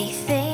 See things